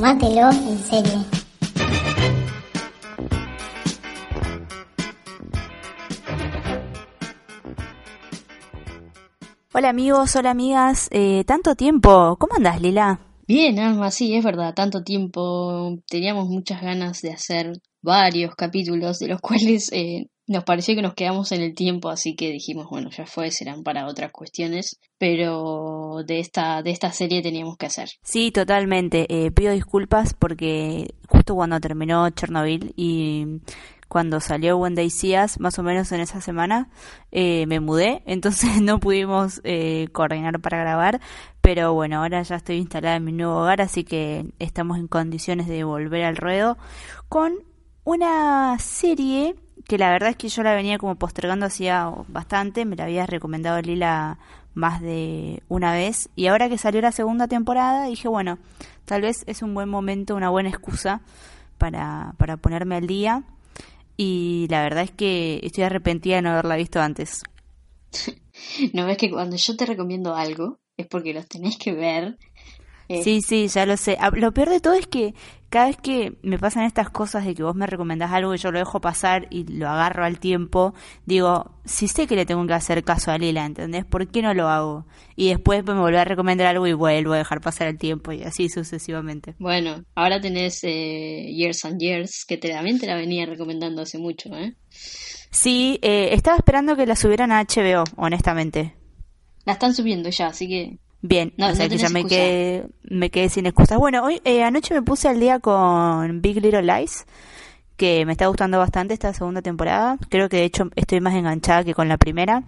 Tómatelo en serio. Hola amigos, hola amigas, eh, tanto tiempo, ¿cómo andas Lila? Bien, Alma, sí, es verdad, tanto tiempo, teníamos muchas ganas de hacer varios capítulos de los cuales eh, nos pareció que nos quedamos en el tiempo, así que dijimos, bueno, ya fue, serán para otras cuestiones, pero de esta, de esta serie teníamos que hacer. Sí, totalmente, eh, pido disculpas porque justo cuando terminó Chernobyl y cuando salió When Day más o menos en esa semana, eh, me mudé, entonces no pudimos eh, coordinar para grabar, pero bueno, ahora ya estoy instalada en mi nuevo hogar, así que estamos en condiciones de volver al ruedo con una serie que la verdad es que yo la venía como postergando hacía bastante, me la había recomendado Lila más de una vez y ahora que salió la segunda temporada dije bueno, tal vez es un buen momento, una buena excusa para, para ponerme al día y la verdad es que estoy arrepentida de no haberla visto antes. no ves que cuando yo te recomiendo algo es porque los tenés que ver. Eh, sí, sí, ya lo sé. Ah, lo peor de todo es que cada vez que me pasan estas cosas de que vos me recomendás algo y yo lo dejo pasar y lo agarro al tiempo, digo, si sé que le tengo que hacer caso a Lila, ¿entendés? ¿Por qué no lo hago? Y después me vuelvo a recomendar algo y vuelvo a dejar pasar el tiempo y así sucesivamente. Bueno, ahora tenés eh, Years and Years, que te, también te la venía recomendando hace mucho, ¿eh? Sí, eh, estaba esperando que la subieran a HBO, honestamente. La están subiendo ya, así que Bien, o sea que ya me quedé, me quedé sin excusas. Bueno, hoy eh, anoche me puse al día con Big Little Lies, que me está gustando bastante esta segunda temporada. Creo que de hecho estoy más enganchada que con la primera.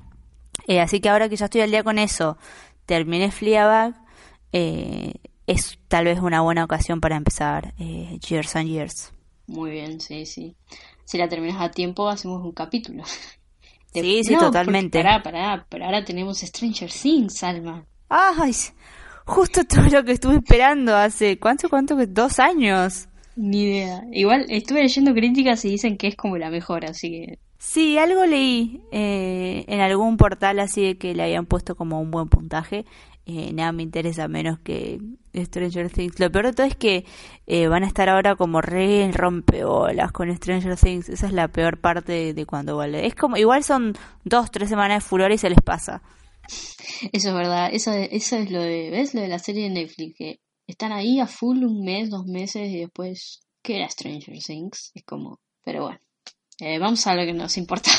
Eh, así que ahora que ya estoy al día con eso, terminé Fleabag, eh, es tal vez una buena ocasión para empezar eh, Years and Years. Muy bien, sí, sí. Si la terminas a tiempo, hacemos un capítulo. Sí, sí, totalmente. Pará, pará, pero ahora tenemos Stranger Things, Alma. ¡Ay! Justo todo lo que estuve esperando hace. ¿Cuánto, cuánto? ¿Dos años? Ni idea. Igual estuve leyendo críticas y dicen que es como la mejor, así que. Sí, algo leí eh, en algún portal así de que le habían puesto como un buen puntaje. Eh, nada me interesa menos que Stranger Things. Lo peor de todo es que eh, van a estar ahora como re rompeolas con Stranger Things. Esa es la peor parte de, cuando vuelve. Es como, igual son dos, tres semanas de furor y se les pasa. Eso es verdad, eso, eso es lo de, ¿ves? Lo de la serie de Netflix, que están ahí a full un mes, dos meses y después, ¿qué era Stranger Things? Es como, pero bueno, eh, vamos a lo que nos importa.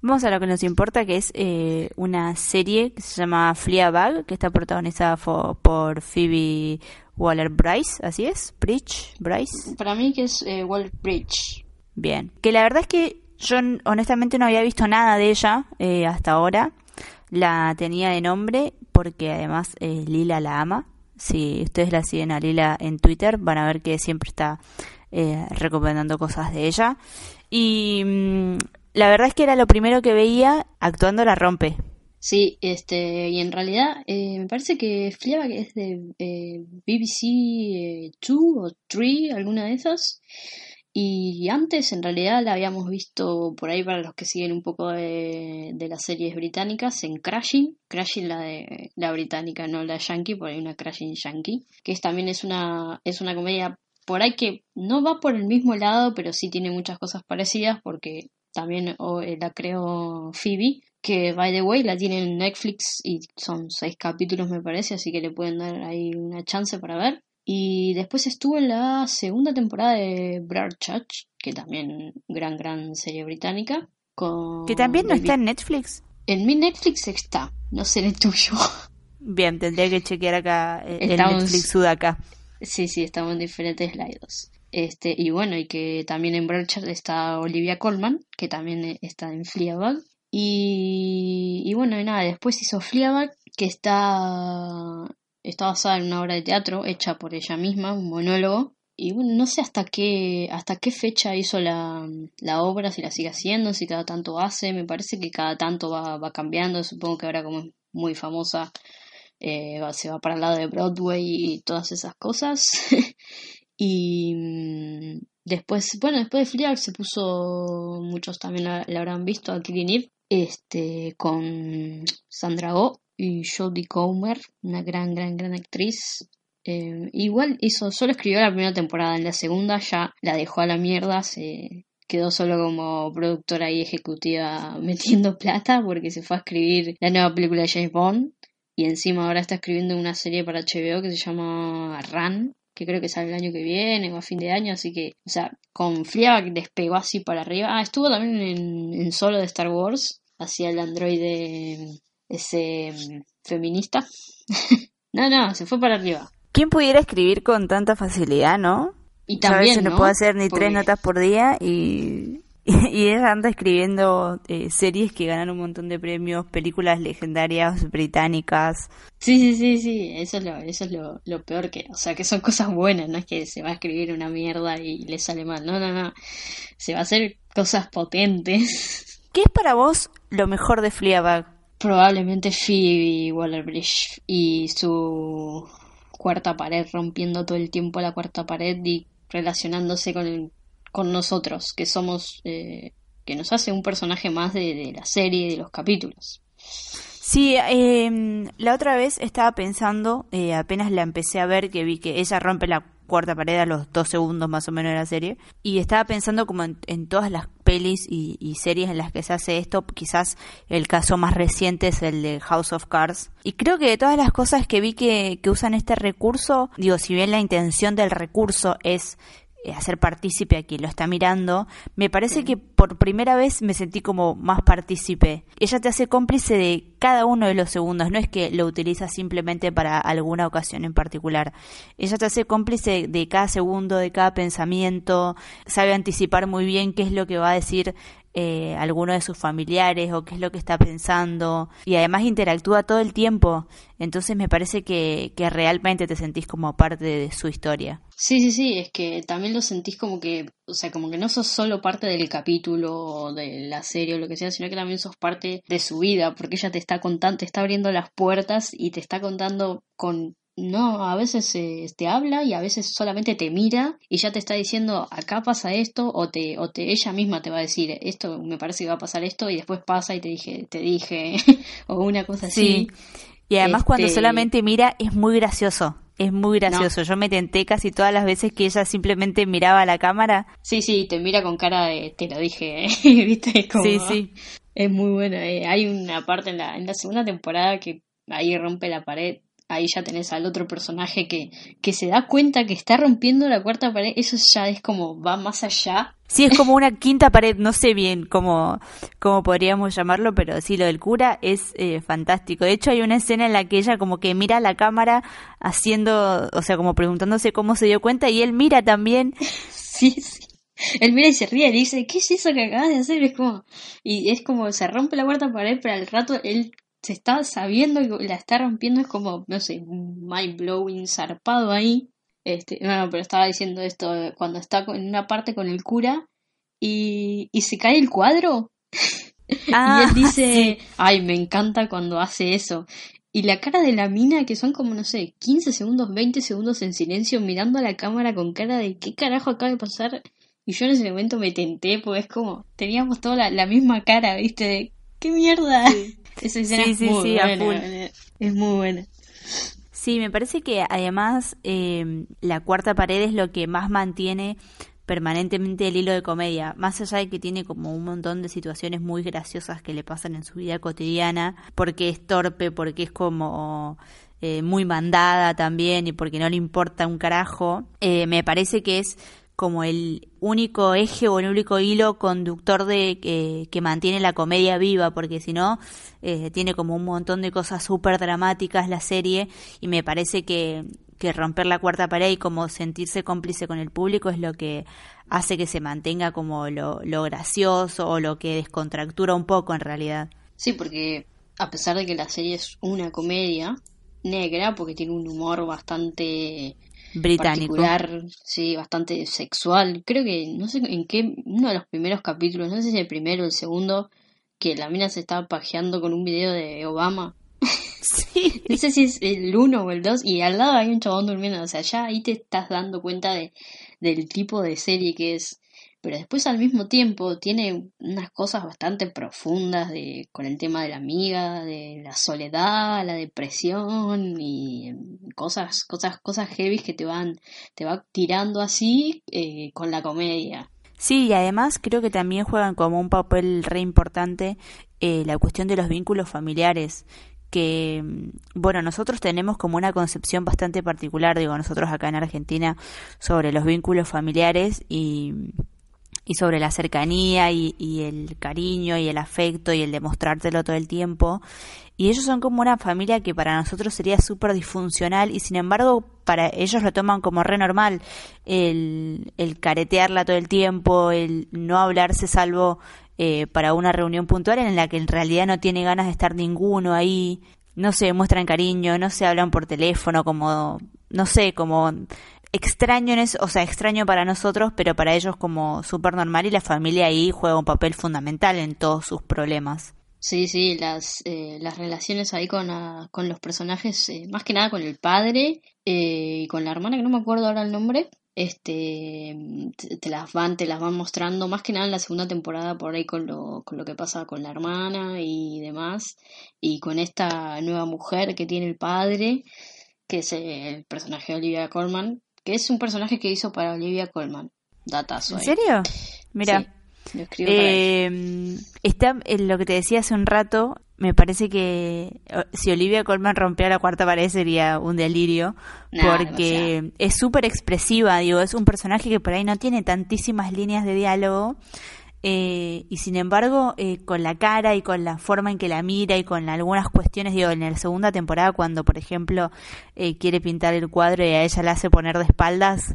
Vamos a lo que nos importa, que es eh, una serie que se llama Fleabag, que está protagonizada por Phoebe Waller-Bryce, ¿así es? ¿Bridge? ¿Bryce? Para mí que es eh, Waller-Bridge. Bien, que la verdad es que yo honestamente no había visto nada de ella hasta ahora la tenía de nombre porque además eh, Lila la ama. Si ustedes la siguen a Lila en Twitter, van a ver que siempre está eh, recomendando cosas de ella. Y mm, la verdad es que era lo primero que veía, actuando la rompe. Sí, este, y en realidad eh, me parece que Fleabag es de BBC 2 o 3, alguna de esas. Y antes en realidad la habíamos visto por ahí para los que siguen un poco de, de las series británicas en Crashing, Crashing la de la británica, no la yankee, por ahí una Crashing yankee, que es, también es una, es una comedia por ahí que no va por el mismo lado, pero sí tiene muchas cosas parecidas porque también eh, la creó Phoebe, que by the way la tiene en Netflix y son seis capítulos me parece, así que le pueden dar ahí una chance para ver. Y después estuvo en la segunda temporada de Church que también gran, gran serie británica. Con que también no está en Netflix. En mi Netflix está, no sé en el tuyo. Bien, tendría que chequear acá eh, el Netflix Sudaca. Sí, sí, estamos en diferentes slides. Este, y bueno, y que también en Broadchurch está Olivia Colman, que también está en Fleabag. Y, y bueno, y nada, después hizo Fleabag, que está está basada en una obra de teatro hecha por ella misma, un monólogo. Y bueno, no sé hasta qué, hasta qué fecha hizo la, la obra, si la sigue haciendo, si cada tanto hace. Me parece que cada tanto va, va cambiando. Supongo que ahora como es muy famosa, eh, se va para el lado de Broadway y todas esas cosas. y mm, después, bueno, después de Fleabag se puso, muchos también la, habrán visto a Killing Eve, este, con Sandra Oh y Jodie Comer, una gran, gran, gran actriz. Eh, igual hizo, solo escribió la primera temporada, en la segunda ya la dejó a la mierda, se quedó solo como productora y ejecutiva metiendo plata porque se fue a escribir la nueva película de James Bond y encima ahora está escribiendo una serie para HBO que se llama Run, que creo que sale el año que viene o a fin de año, así que, o sea, con que despegó así para arriba. Ah, estuvo también en, en solo de Star Wars, hacía el androide ese mm, feminista. no, no, se fue para arriba. ¿Quién pudiera escribir con tanta facilidad, no? Y también, no, puede hacer ni tres notas por día y, y, ella anda escribiendo eh, series que ganan un montón de premios, películas legendarias británicas. Sí, sí, sí, sí, eso es lo, eso es lo, lo peor que, o sea, que son cosas buenas, no es que se va a escribir una mierda y le sale mal, no, no, no, se va a hacer cosas potentes. ¿Qué es para vos lo mejor de Fleabag? Probablemente Phoebe Waller-Bridge y su cuarta pared, rompiendo todo el tiempo la cuarta pared y relacionándose con, con nosotros, que somos, eh, que nos hace un personaje más de, la serie, de los capítulos. Sí, em, la otra vez estaba pensando, eh, apenas la empecé a ver, que vi que ella rompe la cuarta pared a los dos segundos más o menos de la serie. Y estaba pensando como en, todas las y, series en las que se hace esto. Quizás el caso más reciente es el de House of Cards. Y creo que de todas las cosas que vi que, que usan este recurso, digo, si bien la intención del recurso es hacer partícipe a quien lo está mirando, me parece que por primera vez me sentí como más partícipe. Ella te hace cómplice de cada uno de los segundos, no es que lo utiliza simplemente para alguna ocasión en particular. Ella te hace cómplice de cada segundo, de cada pensamiento, sabe anticipar muy bien qué es lo que va a decir eh, alguno de sus familiares o qué es lo que está pensando y además interactúa todo el tiempo. Entonces me parece que, que realmente te sentís como parte de su historia. Sí sí sí es que también lo sentís como que o sea como que no sos solo parte del capítulo de la serie o lo que sea sino que también sos parte de su vida porque ella te está contando te está abriendo las puertas y te está contando con no, a veces eh, te habla y a veces solamente te mira y ya te está diciendo acá pasa esto o te o te ella misma te va a decir esto me parece que va a pasar esto y después pasa y te dije te dije o una cosa así. Y además cuando este solamente mira es muy gracioso. Es muy gracioso. Yo me tenté casi todas las veces que ella simplemente miraba a la cámara. Sí, sí, te mira con cara de te lo dije, ¿viste? sí, sí. Es muy buena. Eh. Hay una parte en la, en la segunda temporada que ahí rompe la pared ahí ya tenés al otro personaje que, que se da cuenta que está rompiendo la cuarta pared, eso ya es como va más allá. Sí, es como una quinta pared, no sé bien cómo, cómo podríamos llamarlo, pero sí, lo del cura es eh, fantástico. De hecho, hay una escena en la que ella como que mira a la cámara haciendo, o sea, como preguntándose cómo se dio cuenta y él mira también. Sí, sí. Él mira y se ríe y dice, ¿qué es eso que acabas de hacer? Es como, y es como se rompe la cuarta pared, pero al rato él se está sabiendo que la está rompiendo, es como, no sé, mind blowing, zarpado ahí. Este, bueno, pero estaba diciendo esto cuando está en una parte con el cura y, y se cae el cuadro. y él dice, ay, me encanta cuando hace eso. Y la cara de la mina, que son como, no sé, 15 segundos, 20 segundos en silencio, mirando a la cámara con cara de qué carajo acaba de pasar. Y yo en ese momento me tenté, porque es como, teníamos toda la, misma cara, ¿viste? De, ¿qué mierda? Esa escena sí, sí, es sí, Es muy buena. Sí, me parece que además eh, la cuarta pared es lo que más mantiene permanentemente el hilo de comedia, más allá de que tiene como un montón de situaciones muy graciosas que le pasan en su vida cotidiana, porque es torpe, porque es como eh, muy mandada también y porque no le importa un carajo, eh, me parece que es como el único eje o el único hilo conductor de que mantiene la comedia viva, porque si no, eh, tiene como un montón de cosas súper dramáticas la serie y me parece que, que romper la cuarta pared y como sentirse cómplice con el público es lo que hace que se mantenga como lo, lo gracioso o lo que descontractura un poco en realidad. Sí, porque a pesar de que la serie es una comedia negra, porque tiene un humor bastante británico. Particular, sí, bastante sexual. Creo que, no sé en qué, uno de los primeros capítulos, no sé si es el primero o el segundo, que la mina se estaba pajeando con un video de Obama. Sí. no sé si es el uno o el dos, y al lado hay un chabón durmiendo. O sea, ya ahí te estás dando cuenta de, del tipo de serie que es. Pero después al mismo tiempo tiene unas cosas bastante profundas de, con el tema de la amiga, de la soledad, la depresión y cosas, cosas, cosas heavy que te van, te va tirando así eh, con la comedia. Sí, y además creo que también juegan como un papel re importante eh, la cuestión de los vínculos familiares que, mm, bueno, nosotros tenemos como una concepción bastante particular, digo, nosotros acá en Argentina, sobre los vínculos familiares y, y sobre la cercanía y, el cariño y el afecto y el demostrártelo todo el tiempo. Y ellos son como una familia que para nosotros sería súper disfuncional y sin embargo para ellos lo toman como re normal el, el caretearla todo el tiempo, el no hablarse salvo eh, para una reunión puntual en la que en realidad no tiene ganas de estar ninguno ahí, no se muestran cariño, no se hablan por teléfono, como, no sé, como extraño, o sea, extraño para nosotros, pero para ellos como súper normal y la familia ahí juega un papel fundamental en todos sus problemas. Sí, sí, las, eh, las relaciones ahí con, con los personajes, eh, más que nada con el padre y con la hermana, que no me acuerdo ahora el nombre, este te, las van te las van mostrando más que nada en la segunda temporada por ahí con lo, con lo que pasa con la hermana y demás y con esta nueva mujer que tiene el padre que es el personaje de Olivia Colman que es un personaje que hizo para Olivia Colman. Datazo ¿En serio? mira eh, está en lo que te decía hace un rato me parece que si Olivia Colman rompiera la cuarta pared sería un delirio, porque es súper expresiva, digo, es un personaje que por ahí no tiene tantísimas líneas de diálogo, eh, y sin embargo, eh, con la cara y con la forma en que la mira y con algunas cuestiones, digo, en la segunda temporada, cuando por ejemplo eh, quiere pintar el cuadro y a ella la hace poner de espaldas,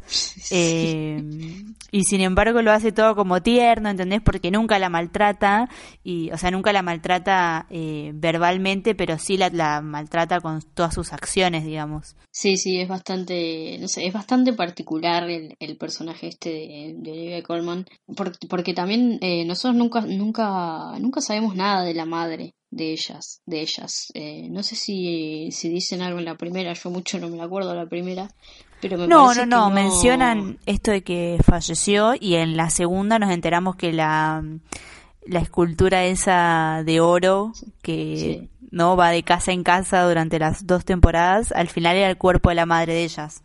y sin embargo lo hace todo como tierno, ¿entendés? Porque nunca la maltrata, y, o sea, nunca la maltrata verbalmente, pero sí la, la maltrata con todas sus acciones, digamos. Sí, sí, es bastante, no sé, es bastante particular el, el personaje este de, de Olivia Colman, porque, porque también eh, nosotros nunca, nunca, nunca sabemos nada de la madre de ellas, de ellas. Eh, no sé si, si dicen algo en la primera, yo mucho no me acuerdo la primera, pero me no, parece no, no, mencionan esto de que falleció y en la segunda nos enteramos que la, la escultura esa de oro que no va de casa en casa durante las dos temporadas, al final era el cuerpo de la madre de ellas.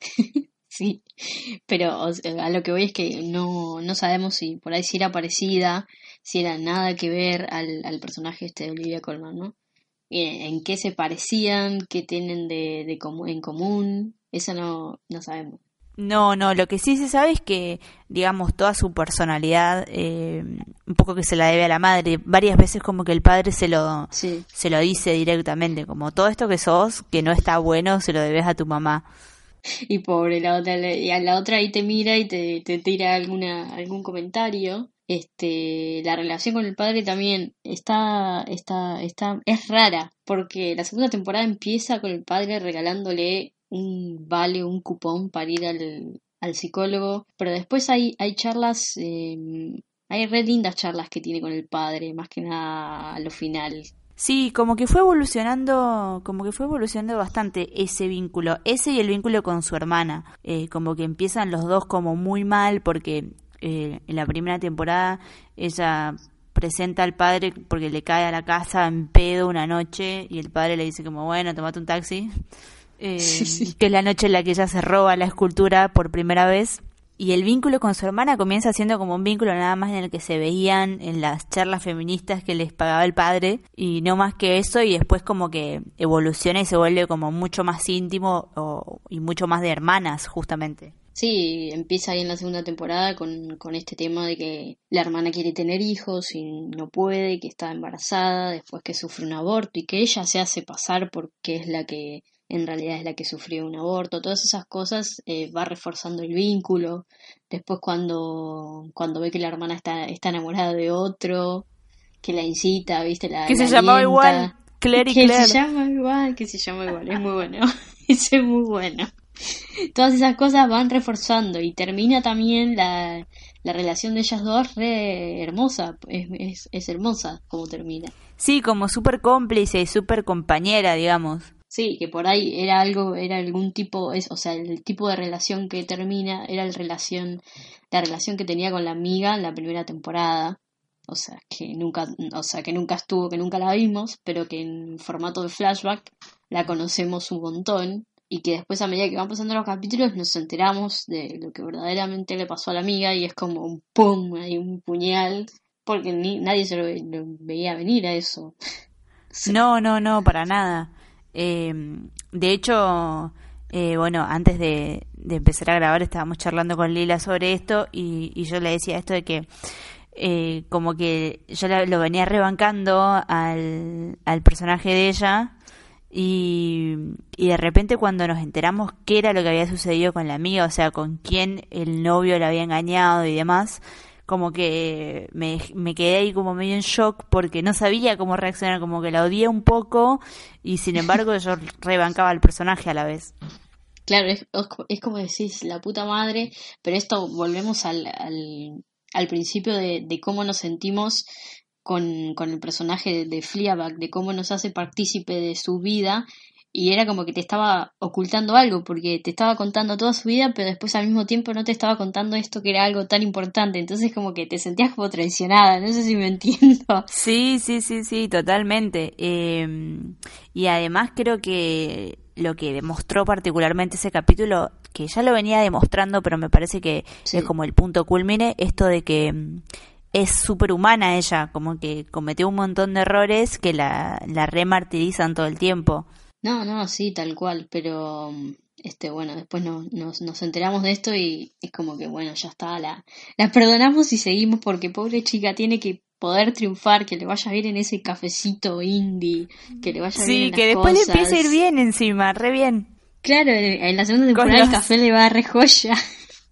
Sí, pero a lo que voy es que no, no sabemos si por ahí si era parecida, si era nada que ver al, al personaje este de Olivia Colman, ¿no? Eh, en qué se parecían, qué tienen de, de en común, eso no, no sabemos. No, no, lo que sí se sabe es que, digamos, toda su personalidad, eh, un poco que se la debe a la madre, varias veces como que el padre se lo, se lo dice directamente, como todo esto que sos, que no está bueno, se lo debes a tu mamá. y pobre la otra y a la otra ahí te mira y te, te tira alguna algún comentario. Este la relación con el padre también está está está es rara porque la segunda temporada empieza con el padre regalándole un vale un cupón para ir al, al psicólogo pero después hay hay charlas eh, hay re lindas charlas que tiene con el padre más que nada a lo final Sí, como que fue evolucionando, como que fue evolucionando bastante ese vínculo, ese y el vínculo con su hermana, eh, como que empiezan los dos como muy mal porque eh, en la primera temporada ella presenta al padre porque le cae a la casa en pedo una noche y el padre le dice como bueno, tomate un taxi, eh, que es la noche en la que ella se roba la escultura por primera vez y el vínculo con su hermana comienza siendo como un vínculo nada más en el que se veían en las charlas feministas que les pagaba el padre y no más que eso y después como que evoluciona y se vuelve como mucho más íntimo y mucho más de hermanas justamente. Sí, empieza ahí en la segunda temporada con, con este tema de que la hermana quiere tener hijos y no puede, que está embarazada, después que sufre un aborto y que ella se hace pasar porque es la que en realidad es la que sufrió un aborto, todas esas cosas eh, va reforzando el vínculo. Después cuando, cuando ve que la hermana está, está enamorada de otro, que la incita, viste, la... Que se llamaba igual, Claire y Que se llama igual, que se llama igual, es muy bueno, es muy bueno. Todas esas cosas van reforzando y termina también la, la relación de ellas dos re hermosa, es, es, es hermosa como termina. Sí, como súper cómplice y súper compañera, digamos. Sí, que por ahí era algo, era algún tipo, es, o sea, el tipo de relación que termina era la relación, la relación que tenía con la amiga en la primera temporada. O sea, que nunca, o sea, que nunca estuvo, que nunca la vimos, pero que en formato de flashback la conocemos un montón y que después a medida que van pasando los capítulos nos enteramos de lo que verdaderamente le pasó a la amiga y es como un pum, hay un puñal, porque nadie se lo, veía venir a eso. No, no, no, para nada. Eh, de hecho, eh, bueno, antes de, empezar a grabar estábamos charlando con Lila sobre esto y, y yo le decía esto de que eh, como que yo lo venía rebancando al, al personaje de ella y, y, de repente cuando nos enteramos qué era lo que había sucedido con la amiga, o sea, con quién el novio la había engañado y demás, como que me, me quedé ahí como medio en shock porque no sabía cómo reaccionar, como que la odié un poco y sin embargo yo rebancaba al personaje a la vez. Claro, es, es como decís, la puta madre, pero esto volvemos al, al, al principio de, de cómo nos sentimos con, con, el personaje de Fleabag, de cómo nos hace partícipe de su vida y era como que te estaba ocultando algo, porque te estaba contando toda su vida, pero después al mismo tiempo no te estaba contando esto que era algo tan importante, entonces como que te sentías como traicionada, no sé si me entiendo. Sí, sí, sí, sí, totalmente. Em, y además creo que lo que demostró particularmente ese capítulo, que ya lo venía demostrando, pero me parece que es como el punto culmine, esto de que mm, es súper humana ella, como que cometió un montón de errores que la, la remartirizan todo el tiempo. No, no, sí, tal cual, pero este bueno, después no, nos, nos enteramos de esto y es como que bueno, ya está, la, la perdonamos y seguimos porque pobre chica tiene que poder triunfar, que le vaya bien en ese cafecito indie, que le vaya bien en que después le empiece a ir bien encima, re bien. Claro, en la segunda temporada el café le va a re joya.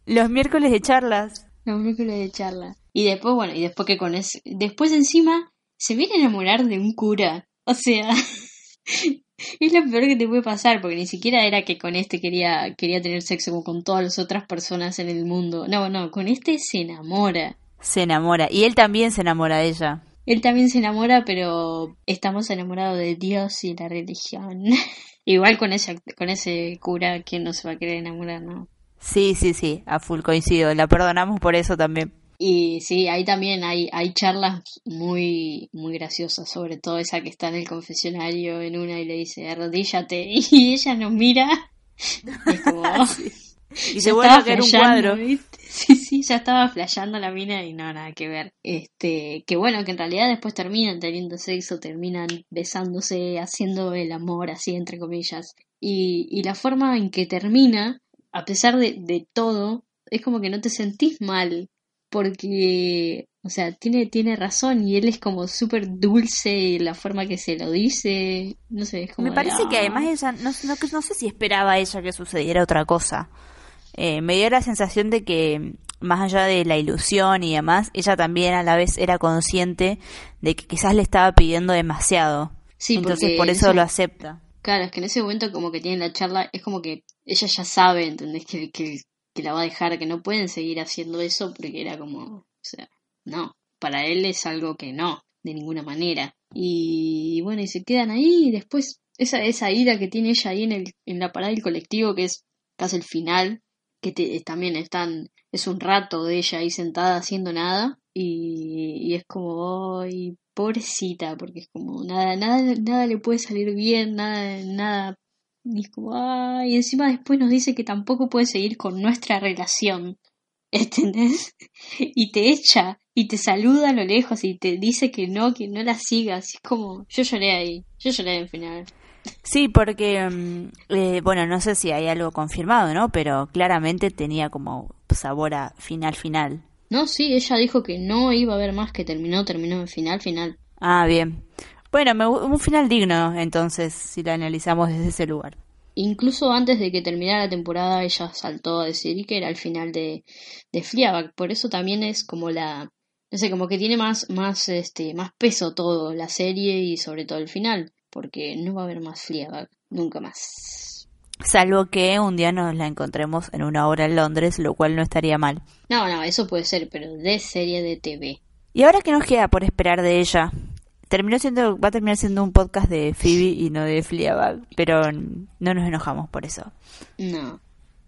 Los miércoles de charlas. Los miércoles de charlas. Y después, bueno, y después que con ese, después encima se viene a enamorar de un cura. O sea, es lo peor que te puede pasar, porque ni siquiera era que con este quería, quería tener sexo como con todas las otras personas en el mundo. No, no, con este se enamora. Se enamora. Y él también se enamora de ella. Él también se enamora, pero estamos enamorados de Dios y la religión. Igual con ese, con ese cura, ¿quién no se va a querer enamorar, no? Sí, sí, sí, a full coincido. La perdonamos por eso también. Y sí, ahí también hay, hay charlas muy, muy graciosas, sobre todo esa que está en el confesionario en una y le dice, arrodíllate, y ella nos mira. Y, como, y se vuelve a ver un cuadro. Sí, sí, ya estaba flasheando la mina y no, nada que ver. Este, que bueno, que en realidad después terminan teniendo sexo, terminan besándose, haciendo el amor, así entre comillas. Y, y la forma en que termina, a pesar de, de todo, es como que no te sentís mal porque, o sea, tiene, tiene razón y él es como súper dulce la forma que se lo dice, no sé, es como... Me parece que además ella, no, no, no, sé si esperaba ella que sucediera otra cosa. Eh, me dio la sensación de que, más allá de la ilusión y demás, ella también a la vez era consciente de que quizás le estaba pidiendo demasiado. Sí, Entonces por eso lo acepta. Claro, es que en ese momento como que tiene la charla, es como que ella ya sabe, ¿entendés? Que, que, que la va a dejar, que no pueden seguir haciendo eso porque era como, o sea, no, para él es algo que no, de ninguna manera. Y, bueno, y se quedan ahí y después esa, esa ira que tiene ella ahí en, el, en la parada del colectivo, que es casi el final, que también están, es un rato de ella ahí sentada haciendo nada y, y es como, ay, pobrecita, porque es como nada, nada, nada le puede salir bien, nada, nada y y encima después nos dice que tampoco puede seguir con nuestra relación. ¿Entendés? Y te echa y te saluda a lo lejos y te dice que no, que no la sigas. Es como, yo lloré ahí, yo lloré en final. Sí, porque, mm, eh, bueno, no sé si hay algo confirmado, ¿no? Pero claramente tenía como sabor a final, final. No, sí, ella dijo que no iba a haber más, que terminó, terminó en final, final. Ah, bien. Bueno, un final digno, entonces, si lo analizamos desde ese lugar. Incluso antes de que terminara la temporada, ella saltó a decir que era el final de, de Fleabag. Por eso también es como la. No sé, como que tiene más, más, este, más peso todo la serie y sobre todo el final. Porque no va a haber más Fleabag, nunca más. Salvo que un día nos la encontremos en una hora en Londres, lo cual no estaría mal. No, no, eso puede ser, pero de serie de TV. ¿Y ahora qué nos queda por esperar de ella? Terminó siendo, va a terminar siendo un podcast de Phoebe y no de Fleabag, pero no nos enojamos por eso. No.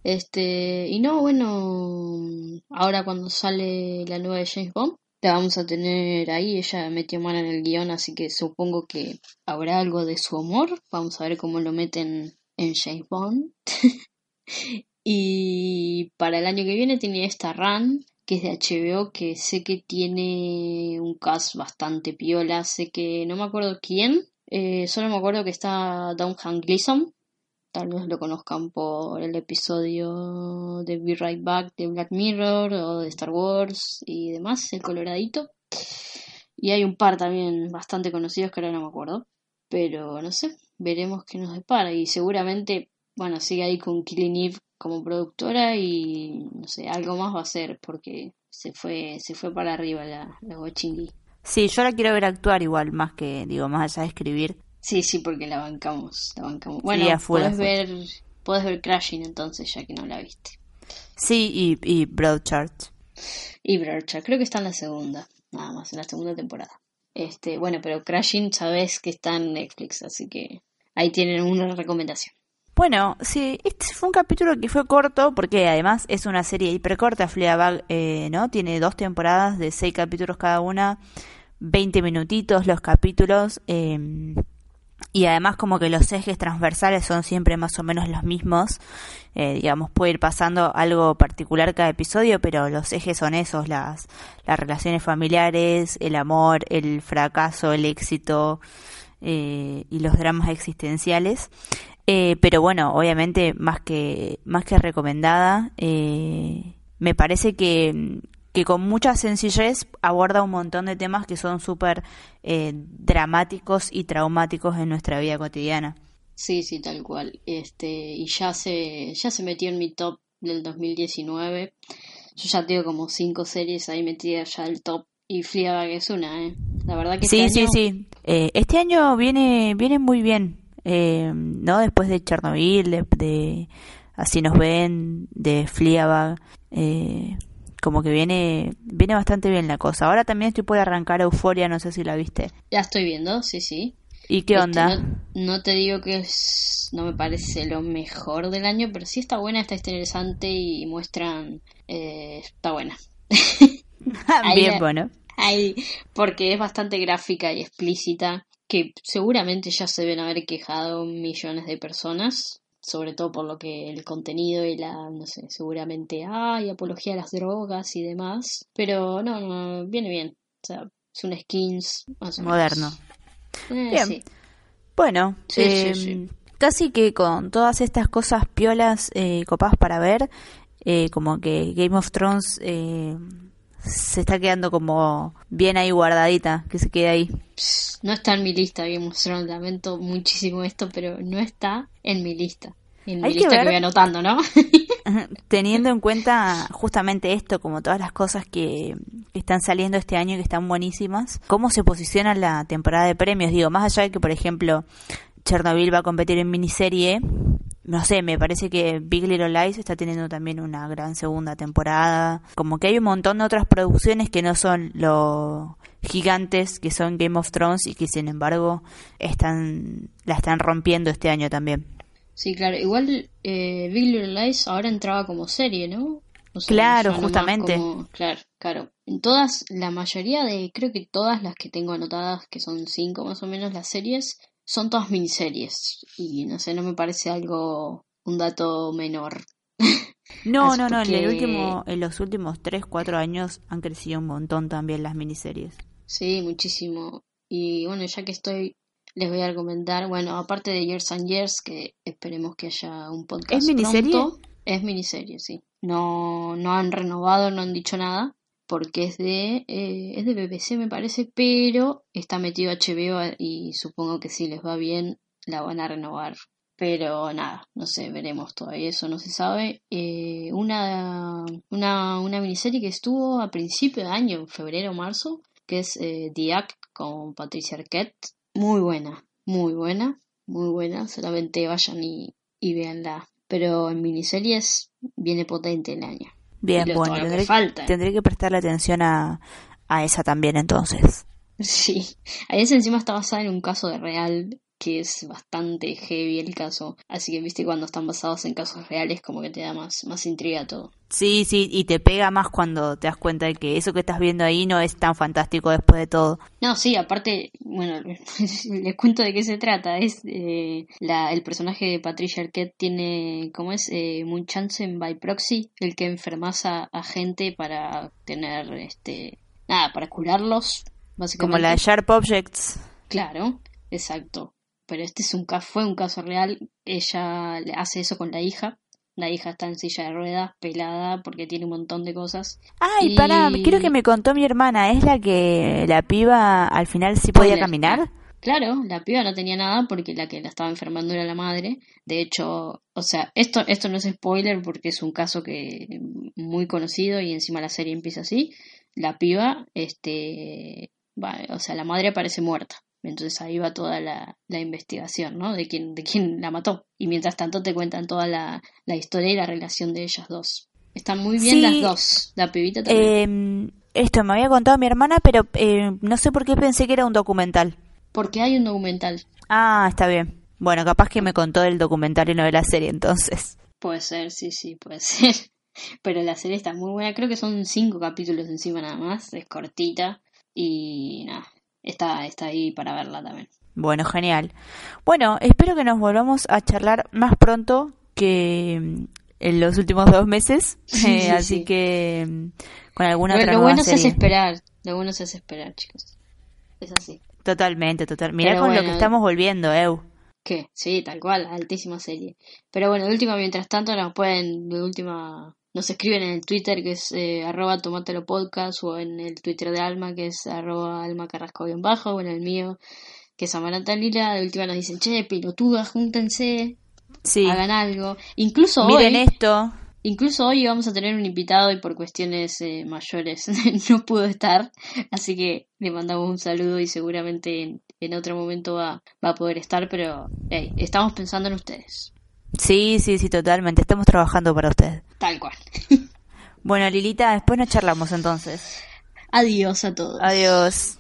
Este, y no, bueno, ahora cuando sale la nueva de James Bond, la vamos a tener ahí, ella metió mano en el guion, así que supongo que habrá algo de su amor, vamos a ver cómo lo meten en James Bond. y para el año que viene tiene esta run, que es de HBO, que sé que tiene un cast bastante piola, sé que no me acuerdo quién, eh, solo me acuerdo que está Downham Gleason, tal vez lo conozcan por el episodio de Be Right Back de Black Mirror o de Star Wars y demás, el coloradito. Y hay un par también bastante conocidos que ahora no me acuerdo. Pero no sé, veremos qué nos depara. Y seguramente, bueno, sigue ahí con Killing Eve como productora y no sé, algo más va a ser porque se fue, se fue para arriba la, la Sí, yo la quiero ver actuar igual, más que, digo, más allá de escribir. Sí, sí, porque la bancamos, la bancamos. Bueno, puedes ver, puedes ver Crashing entonces, ya que no la viste. Sí, y, y Broadchurch. Y Broadchurch, creo que está en la segunda, nada más, en la segunda temporada. Este, bueno, pero Crashing sabes que está en Netflix, así que ahí tienen una recomendación. Bueno, sí, este fue un capítulo que fue corto, porque además es una serie hiper corta, Fleabag, eh, ¿no? Tiene dos temporadas de seis capítulos cada una, 20 minutitos los capítulos. Eh, y además como que los ejes transversales son siempre más o menos los mismos. Eh, digamos, puede ir pasando algo particular cada episodio, pero los ejes son esos, las, las relaciones familiares, el amor, el fracaso, el éxito eh, y los dramas existenciales. Eh, pero bueno, obviamente más que, más que recomendada, me parece que, que con mucha sencillez aborda un montón de temas que son súper eh, dramáticos y traumáticos en nuestra vida cotidiana. Sí, sí, tal cual. Este, y ya se, ya se metió en mi top del 2019. Yo ya tengo como cinco series ahí metidas ya el top y Fleabag es una, ¿eh? La verdad que sí, este sí, sí. Eh, este año viene, viene muy bien, eh, ¿no? Después de Chernobyl, de, Así nos ven, de Fleabag. Eh, como que viene viene bastante bien la cosa. Ahora también estoy por arrancar Euforia, no sé si la viste. Ya estoy viendo, sí, sí. ¿Y qué este, onda? no, te digo que es, no me parece lo mejor del año, pero sí está buena, está interesante y muestran... Eh, está buena. bien, bueno. Ahí, porque es bastante gráfica y explícita, que seguramente ya se deben haber quejado millones de personas, sobre todo por lo que el contenido y la, no sé, seguramente hay apología a las drogas y demás, pero no, no viene bien, o sea, es un skins más moderno. Eh, bien. Bueno, em, casi que con todas estas cosas piolas eh, copas para ver, eh, como que Game of Thrones eh, se está quedando como bien ahí guardadita, que se quede ahí. No está en mi lista Game of Thrones, lamento muchísimo esto, pero no está en mi lista. En mi lista que, voy anotando, ¿no? teniendo en cuenta justamente esto, como todas las cosas que, están saliendo este año y que están buenísimas, ¿cómo se posiciona la temporada de premios? Digo, más allá de que, por ejemplo, Chernobyl va a competir en miniserie, no sé, me parece que Big Little Lies está teniendo también una gran segunda temporada. Como que hay un montón de otras producciones que no son los gigantes que son Game of Thrones y que sin embargo están la están rompiendo este año también. Sí, claro. Igual eh, Big Little Lies ahora entraba como serie, ¿no? claro, justamente. Claro, claro. En todas, la mayoría de, creo que todas las que tengo anotadas, que son cinco más o menos las series, son todas miniseries. Y no sé, no me parece algo, un dato menor. No, no, no, en, el último, en los últimos tres, cuatro años han crecido un montón también las miniseries. Sí, muchísimo. Y bueno, ya que estoy, les voy a recomendar, bueno, aparte de Years and Years, que esperemos que haya un podcast. ¿Es miniserie? Pronto, es miniserie, sí. No, no han renovado, no han dicho nada, porque es de, eh, es de BBC me parece, pero está metido HBO y supongo que si les va bien la van a renovar pero nada, no sé, veremos todavía, eso no se sabe. Eh, una, una, una miniserie que estuvo a principio de año, en febrero o marzo, que es eh, The Act con Patricia Arquette. Muy buena, muy buena, muy buena. Solamente vayan y, y véanla. Pero en miniseries viene potente el año. Bien, bueno, tendré que, falta. tendré que prestarle atención a, a esa también entonces. Sí, ahí encima está basada en un caso de real que es bastante heavy el caso. Así que, viste, cuando están basados en casos reales, como que te da más, más intriga todo. Sí, sí, y te pega más cuando te das cuenta de que eso que estás viendo ahí no es tan fantástico después de todo. No, sí, aparte, bueno, les cuento de qué se trata. Es eh, la, el personaje de Patricia Arquette tiene, ¿cómo es? Eh, Munchausen by proxy, el que enfermasa a gente para tener, este, nada, para curarlos, básicamente. Como la Sharp Objects. Claro, exacto pero este es un fue un caso real. Ella hace eso con la hija. La hija está en silla de ruedas, pelada, porque tiene un montón de cosas. Ay, y... pará, quiero que me contó mi hermana. ¿Es la que la piba al final sí podía caminar? Claro, la piba no tenía nada porque la que la estaba enfermando era la madre. De hecho, o sea, esto, esto no es spoiler porque es un caso que muy conocido y encima la serie empieza así. La piba, este, o sea, la madre aparece muerta. Entonces ahí va toda la, investigación, ¿no? De quién, de quién la mató. Y mientras tanto te cuentan toda la, historia y la relación de ellas dos. Están muy bien las dos. La pibita también. Eh, esto me había contado mi hermana, pero eh, no sé por qué pensé que era un documental. Porque hay un documental. Ah, está bien. Bueno, capaz que me contó del documental y no de la serie entonces. Puede ser, sí, sí, puede ser. Pero la serie está muy buena. Creo que son cinco capítulos encima nada más. Es cortita. Y nada, está, está ahí para verla también. Bueno, genial. Bueno, espero que nos volvamos a charlar más pronto que mm, en los últimos dos meses. Eh, así que mm, con alguna otra Lo bueno hace esperar. Lo bueno hace esperar, chicos. Es así. Totalmente, total. Mirá con lo que estamos volviendo, Eu. ¿Qué? Sí, tal cual, altísima serie. Pero bueno, de última, mientras tanto, nos pueden, de última, nos escriben en el Twitter que es eh, arroba podcast o en el Twitter de Alma que es arroba alma carrasco bajo o en el mío que es Amaranta Lila. De última nos dicen, che, pelotudas, júntense, sí. hagan algo. Incluso Miren hoy, esto. Incluso hoy vamos a tener un invitado y por cuestiones eh, mayores no pudo estar, así que le mandamos un saludo y seguramente en, otro momento va, va a poder estar, pero hey, estamos pensando en ustedes. Sí, sí, sí, totalmente. Estamos trabajando para usted. Tal cual. bueno, Lilita, después nos charlamos entonces. Adiós a todos. Adiós.